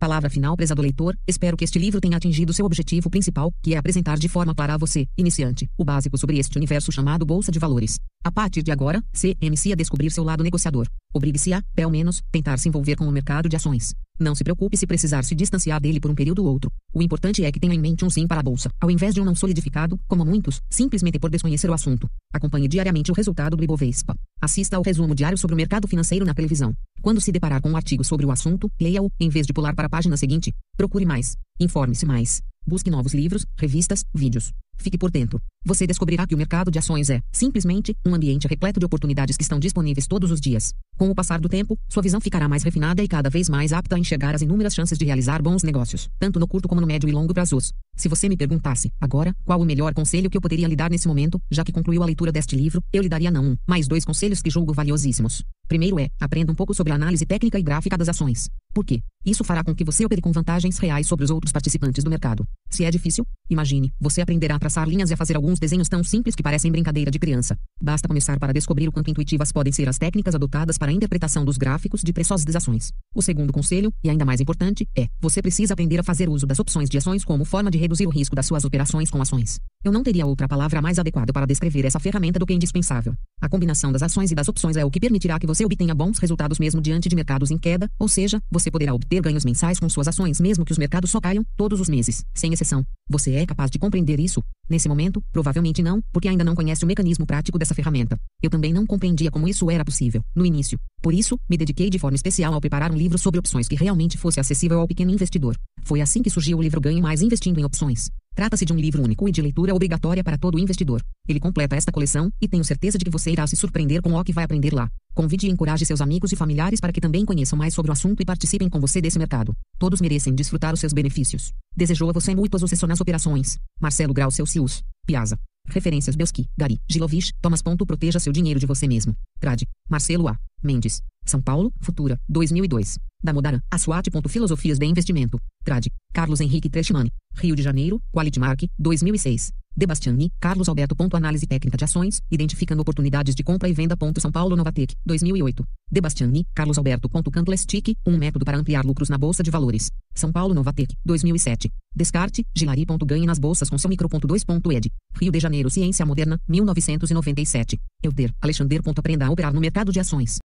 Palavra final, prezado leitor, espero que este livro tenha atingido seu objetivo principal, que é apresentar de forma clara a você, iniciante, o básico sobre este universo chamado Bolsa de Valores. A partir de agora, CMC a descobrir seu lado negociador. Obrigue-se a, pelo menos, tentar se envolver com o mercado de ações. Não se preocupe se precisar se distanciar dele por um período ou outro. O importante é que tenha em mente um sim para a bolsa, ao invés de um não solidificado, como muitos, simplesmente por desconhecer o assunto. Acompanhe diariamente o resultado do Ibovespa. Assista ao resumo diário sobre o mercado financeiro na televisão. Quando se deparar com um artigo sobre o assunto, leia-o, em vez de pular para a página seguinte. Procure mais. Informe-se mais. Busque novos livros, revistas, vídeos. Fique por dentro. Você descobrirá que o mercado de ações é, simplesmente, um ambiente repleto de oportunidades que estão disponíveis todos os dias. Com o passar do tempo, sua visão ficará mais refinada e cada vez mais apta a enxergar as inúmeras chances de realizar bons negócios, tanto no curto como no médio e longo prazos. Se você me perguntasse, agora, qual o melhor conselho que eu poderia lhe dar nesse momento, já que concluiu a leitura deste livro, eu lhe daria não um, mais dois conselhos que julgo valiosíssimos. Primeiro é, aprenda um pouco sobre a análise técnica e gráfica das ações. Por quê? Isso fará com que você opere com vantagens reais sobre os outros participantes do mercado. Se é difícil, imagine, você aprenderá a traçar linhas e a fazer alguns desenhos tão simples que parecem brincadeira de criança. Basta começar para descobrir o quanto intuitivas podem ser as técnicas adotadas para a interpretação dos gráficos de preços das ações. O segundo conselho, e ainda mais importante, é: você precisa aprender a fazer uso das opções de ações como forma de reduzir o risco das suas operações com ações. Eu não teria outra palavra mais adequada para descrever essa ferramenta do que indispensável. A combinação das ações e das opções é o que permitirá que você obtenha bons resultados mesmo diante de mercados em queda, ou seja, você poderá obter ganhos mensais com suas ações mesmo que os mercados só caiam todos os meses, sem exceção. Você é capaz de compreender isso? Nesse momento, provavelmente não, porque ainda não conhece o mecanismo prático dessa ferramenta. Eu também não compreendia como isso era possível, no início. Por isso, me dediquei de forma especial ao preparar um livro sobre opções que realmente fosse acessível ao pequeno investidor. Foi assim que surgiu o livro Ganhe Mais Investindo em Opções. Trata-se de um livro único e de leitura obrigatória para todo investidor. Ele completa esta coleção, e tenho certeza de que você irá se surpreender com o que vai aprender lá. Convide e encoraje seus amigos e familiares para que também conheçam mais sobre o assunto e participem com você desse mercado. Todos merecem desfrutar os seus benefícios. Desejou a você muito sucesso nas operações. Marcelo Grau Celsius. Piazza. Referências Belsky, Gari, Gilovich, Thomas. Proteja seu dinheiro de você mesmo. Trade. Marcelo A. Mendes. São Paulo, Futura, 2002. Da Modaran, a SWAT. Filosofias de Investimento. Trade. Carlos Henrique Trechmani. Rio de Janeiro, Quality Mark, 2006. Debastiani, Carlos Alberto. Análise técnica de ações, identificando oportunidades de compra e venda. São Paulo Novatec, 2008. Debastiani, Carlos Alberto. Candlestick, um método para ampliar lucros na Bolsa de Valores. São Paulo Novatec, 2007. Descarte, Gilari. Ganhe nas bolsas com seu micro. 2.ed. Rio de Janeiro Ciência Moderna, 1997. Euter, Alexander. Aprenda a operar no mercado de ações.